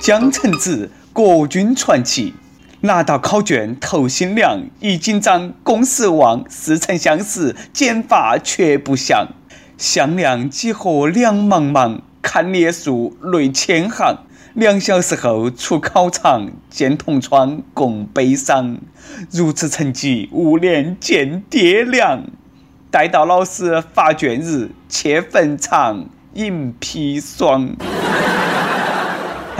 江城子，国军传奇。拿到考卷头心凉，一紧张公事忘，似曾相识，剪发却不像。项梁几何两茫茫，看列书泪千行。两小时后出考场，见同窗共悲伤。如此成绩，无脸见爹娘。待到老师发卷日，切坟场饮砒霜。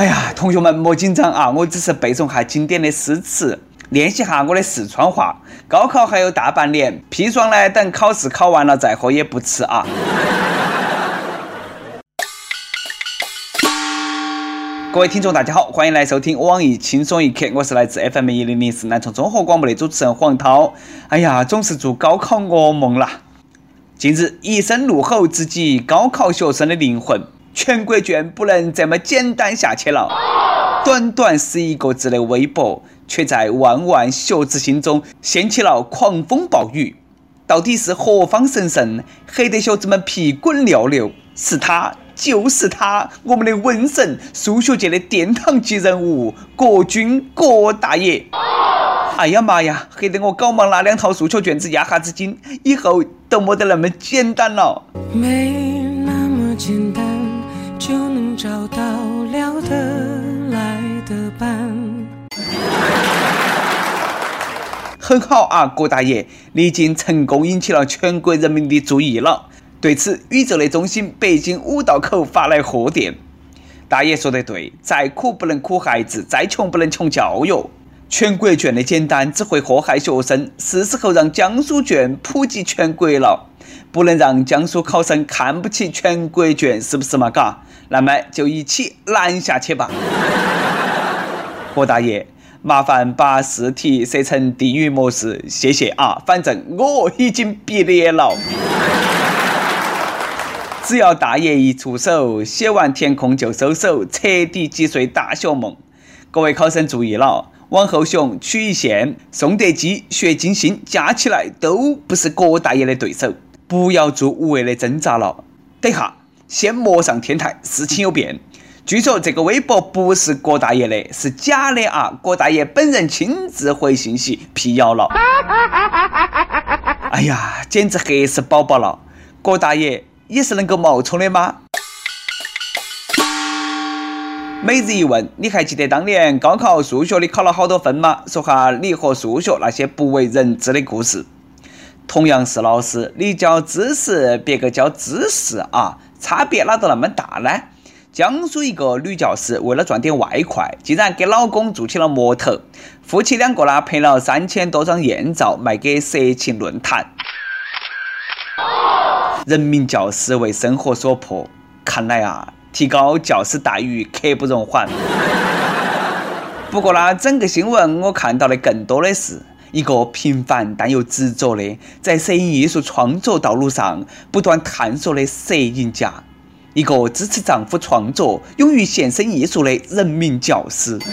哎呀，同学们莫紧张啊！我只是背诵下经典的诗词，练习下我的四川话。高考还有大半年，砒霜呢，等考试考完了再喝也不迟啊。各位听众，大家好，欢迎来收听网易轻松一刻，我是来自 FM 一零零四南充综合广播的主持人黄涛。哎呀，总是做高考噩梦啦！近日，一声怒吼直击高考学生的灵魂。全国卷不能这么简单下去了。短短十一个字的微博，却在万万学子心中掀起了狂风暴雨。到底是何方神圣，黑得学子们屁滚尿流？是他，就是他，我们的瘟神，数学界的殿堂级人物——国军郭大爷。哎呀妈呀，黑得我赶忙拿两套数学卷子压下子惊，以后都没得那么简单了。没那么简单。找到聊得来的伴。很好啊，郭大爷，你已经成功引起了全国人民的注意了。对此，宇宙的中心北京五道口发来贺电。大爷说得对，再苦不能苦孩子，再穷不能穷教育。全国卷的简单只会祸害学生，是时候让江苏卷普及全国了。不能让江苏考生看不起全国卷，是不是嘛？嘎，那么就一起拦下去吧。何大爷，麻烦把试题设成地狱模式，谢谢啊。反正我已经毕业了。只要大爷一出手，写完填空就收手，彻底击碎大学梦。各位考生注意了，往后雄、曲一线、宋德基、薛金星加起来都不是郭大爷的对手。不要做无谓的挣扎了。等下，先莫上天台，事情有变。据说这个微博不是郭大爷的，是假的啊！郭大爷本人亲自回信息辟谣了。哎呀，简直黑死宝宝了！郭大爷也是能够冒充的吗？每日一问，你还记得当年高考数学你考了好多分吗？说下你和数学那些不为人知的故事。同样是老师，你教知识，别个教知识啊，差别哪都那么大呢？江苏一个女教师为了赚点外快，竟然给老公做起了模特，夫妻两个呢拍了三千多张艳照卖给色情论坛。人民教师为生活所迫，看来啊，提高教师待遇刻不容缓。不过呢，整个新闻我看到的更多的是。一个平凡但又执着的，在摄影艺术创作道路上不断探索的摄影家，一个支持丈夫创作、勇于献身艺术的人民教师。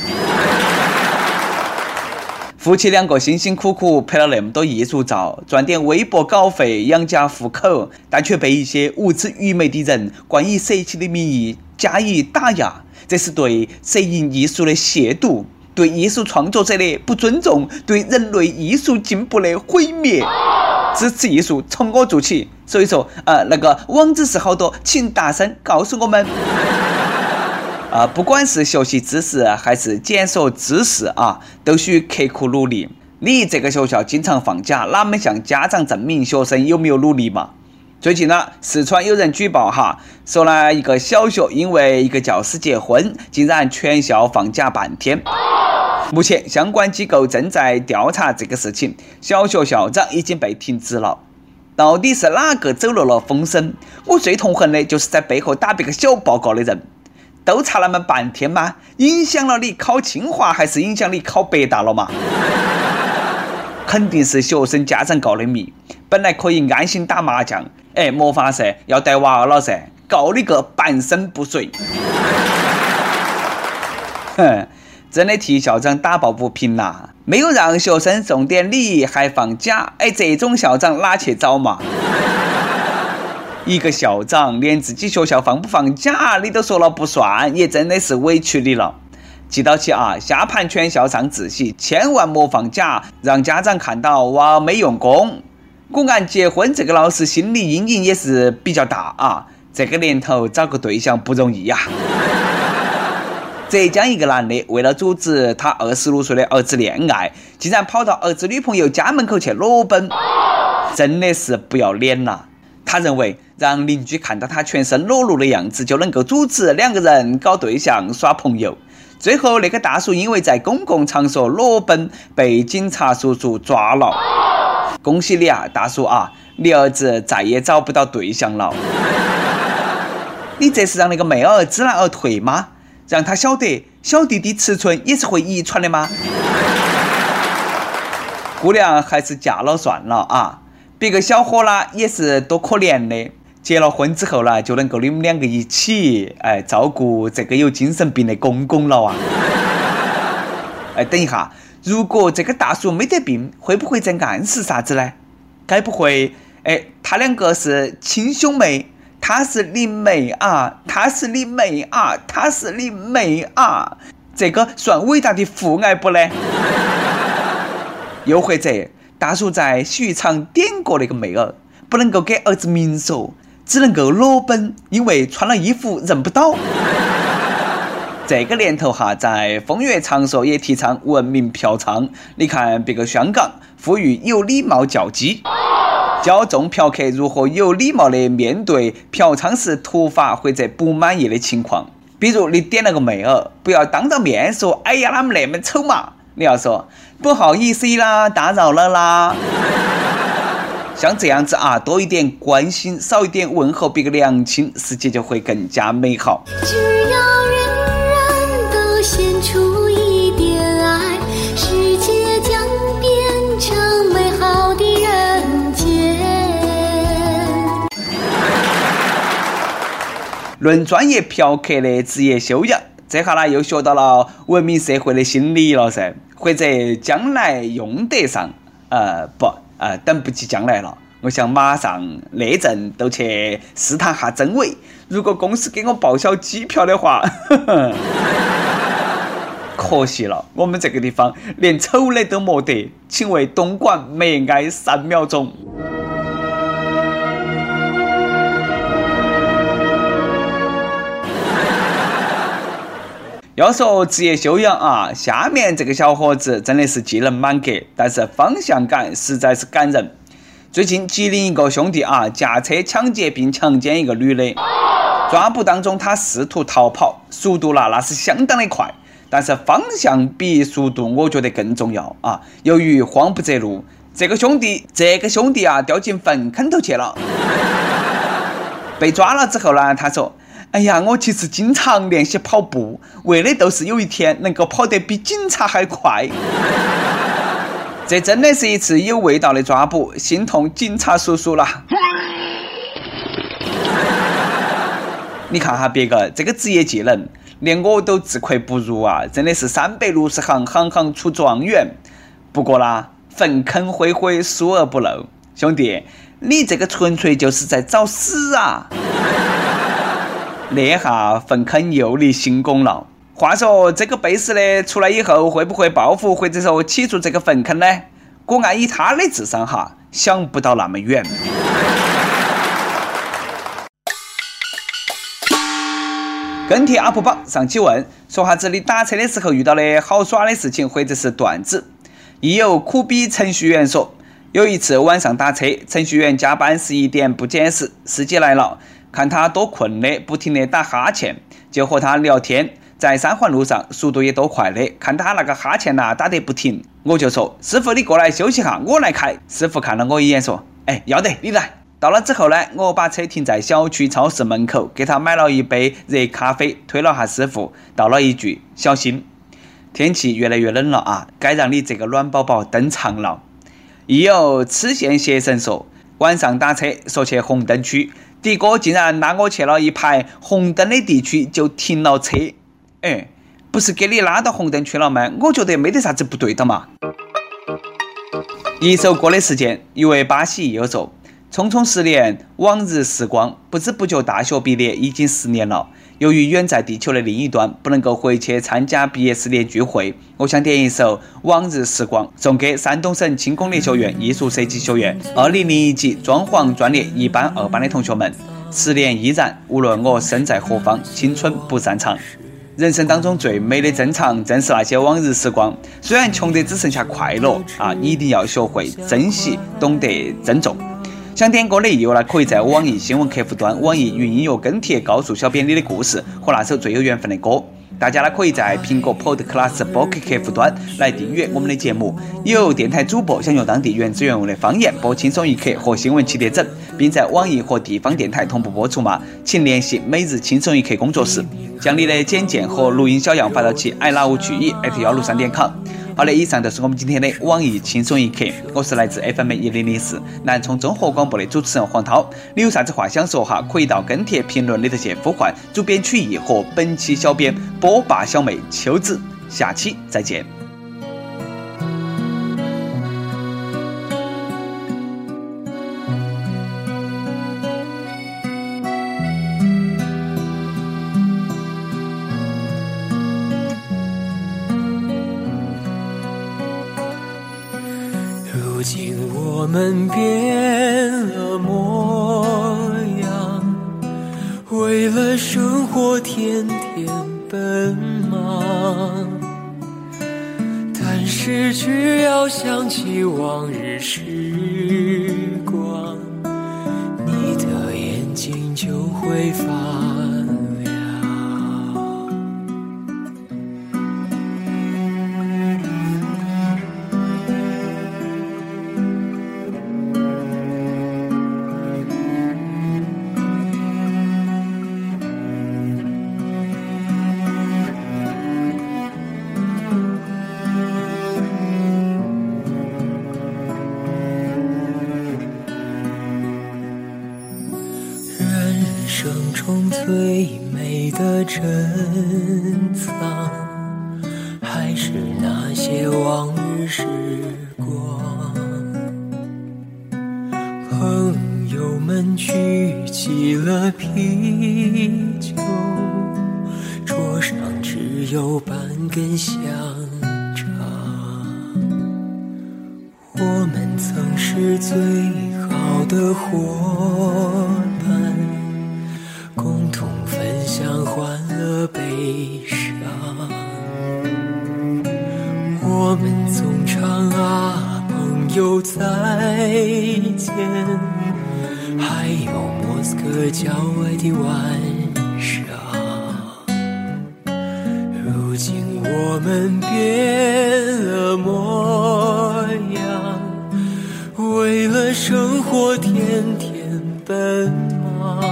夫妻两个辛辛苦苦拍了那么多艺术照，赚点微博稿费养家糊口，但却被一些无知愚昧的人冠以色情的名义加以打压，这是对摄影艺术的亵渎。对艺术创作者的不尊重，对人类艺术进步的毁灭。支持艺术从我做起，所以说，呃，那个网址是好多，请大声告诉我们。啊，不管是学习知识还是检索知识啊，都需刻苦努力。你这个学校经常放假，哪门向家长证明学生有没有努力嘛？最近呢，四川有人举报哈，说呢一个小学因为一个教师结婚，竟然全校放假半天。目前相关机构正在调查这个事情，小学校长已经被停职了。到底是哪个走漏了风声？我最痛恨的就是在背后打别个小报告的人。都差那么半天吗？影响了你考清华，还是影响你考北大了嘛？肯定是学生家长告的密。本来可以安心打麻将，哎，没法噻，要带娃了噻，告你个半身不遂。哼。真的替校长打抱不平呐！没有让学生送点礼还放假，哎，这种校长哪去找嘛？一个校长连自己学校放不放假你都说了不算，也真的是委屈你了。记到起啊，下盘全校上自习，千万莫放假，让家长看到娃没用功。果然，结婚这个老师心理阴影也是比较大啊。这个年头找个对象不容易呀。浙江一个男的为了阻止他二十六岁的儿子恋爱，竟然跑到儿子女朋友家门口去裸奔，真的是不要脸呐！他认为让邻居看到他全身裸露的样子就能够阻止两个人搞对象耍朋友。最后那个大叔因为在公共场所裸奔被警察叔叔抓了。恭喜你啊，大叔啊，你儿子再也找不到对象了。你这是让那个妹儿知难而退吗？让他晓得小弟弟尺寸也是会遗传的吗？姑娘还是嫁了算了啊！别个小伙啦也是多可怜的，结了婚之后啦就能够你们两个一起哎照顾这个有精神病的公公了啊！哎，等一下，如果这个大叔没得病，会不会在暗示啥子呢？该不会哎他两个是亲兄妹，他是你妹啊，他是你妹啊，他是你妹啊，这个算伟大的父爱不呢？又或者？大叔在洗浴场点过那个妹儿，不能够给儿子明说，只能够裸奔，因为穿了衣服认不到。这个年头哈，在风月场所也提倡文明嫖娼。你看别个香港呼吁有礼貌叫鸡，教众嫖客如何有礼貌的面对嫖娼时突发或者不满意的情况。比如你点了个妹儿，不要当着面说：“哎呀，他们那么丑嘛。”你要说不好意思啦，打扰了啦。像这样子啊，多一点关心，少一点问候，别个娘亲，世界就会更加美好。论专业嫖客的职业修养，这下呢又学到了文明社会的心理了噻。或者将来用得上，呃不，呃等不及将来了，我想马上那阵都去试探下真伪。如果公司给我报销机票的话，可惜了，我们这个地方连丑的都没得，请为东莞默哀三秒钟。要说职业修养啊，下面这个小伙子真的是技能满格，但是方向感实在是感人。最近吉林一个兄弟啊，驾车抢劫并强奸一个女的，抓捕当中他试图逃跑，速度啦那是相当的快，但是方向比速度我觉得更重要啊。由于慌不择路，这个兄弟这个兄弟啊掉进粪坑头去了。被抓了之后呢，他说。哎呀，我其实经常练习跑步，为的都是有一天能够跑得比警察还快。这真的是一次有味道的抓捕，心痛警察叔叔了。你看哈，别个这个职业技能，连我都自愧不如啊！真的是三百六十行，行行出状元。不过啦，粪坑灰灰，疏而不漏。兄弟，你这个纯粹就是在找死啊！那下粪坑又立新功了。话说这个背时的出来以后会不会报复，或者说起诉这个粪坑呢？果按以他的智商哈，想不到那么远。跟帖 UP 榜上期问，说哈子你打车的时候遇到的好耍的事情或者是段子。亦有苦逼程序员说，有一次晚上打车，程序员加班十一点不减时，司机来了。看他多困的，不停的打哈欠，就和他聊天。在三环路上，速度也多快的。看他那个哈欠呐，打得不停，我就说：“师傅，你过来休息下，我来开。”师傅看了我一眼，说：“哎，要得，你来。”到了之后呢，我把车停在小区超市门口，给他买了一杯热咖啡，推了下师傅，道了一句：“小心，天气越来越冷了啊，该让你这个暖宝宝登场了。”亦有痴线邪神说：“晚上打车，说去红灯区。”的哥竟然拉我去了一排红灯的地区，就停了车。哎，不是给你拉到红灯区了吗？我觉得没得啥子不对的嘛。一首歌的时间，一位巴西友说：匆匆十年，往日时光，不知不觉大学毕业已经十年了。由于远在地球的另一端，不能够回去参加毕业十年聚会，我想点一首《往日时光》，送给山东省轻工业学院艺术设计学院二零零一级装潢专业一班、二班的同学们。十年依然，无论我身在何方，青春不散场。人生当中最美的珍藏，正是那些往日时光。虽然穷得只剩下快乐啊，一定要学会珍惜，懂得珍重。想点歌的友呢，可以在网易新闻客户端、网易云音乐跟帖告诉小编你的故事和那首最有缘分的歌。大家呢，可以在苹果 Podcast 播客客户端来订阅我们的节目。有电台主播想用当地原汁原味的方言播《轻松一刻》和新闻七点整，并在网易和地方电台同步播出吗？请联系每日轻松一刻工作室，将你的简介和录音小样发到其 i love 曲艺幺六三点 com。好的，以上就是我们今天的网易轻松一刻。我是来自 FM 一零零四南充综合广播的主持人黄涛。你有啥子话想说哈？可以到跟帖评论里头去呼唤主编曲艺和本期小编波霸小妹秋子。下期再见。变了模样，为了生活天天奔忙。但是只要想起往日时光，你的眼睛就会发。那些往日时光。朋友们举起了啤酒，桌上只有半根香肠。我们曾是最好的伙朋友再见，还有莫斯科郊外的晚上。如今我们变了模样，为了生活天天奔忙。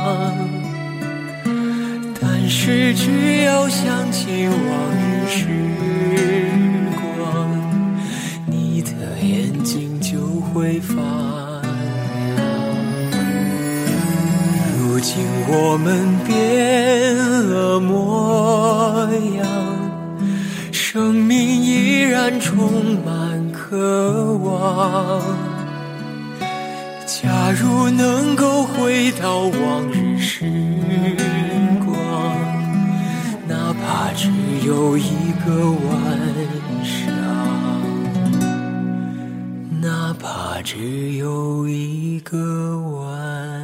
但是只要想起往日时会发亮。如今我们变了模样，生命依然充满渴望。假如能够回到往日时光，哪怕。只有一个晚只有一个碗。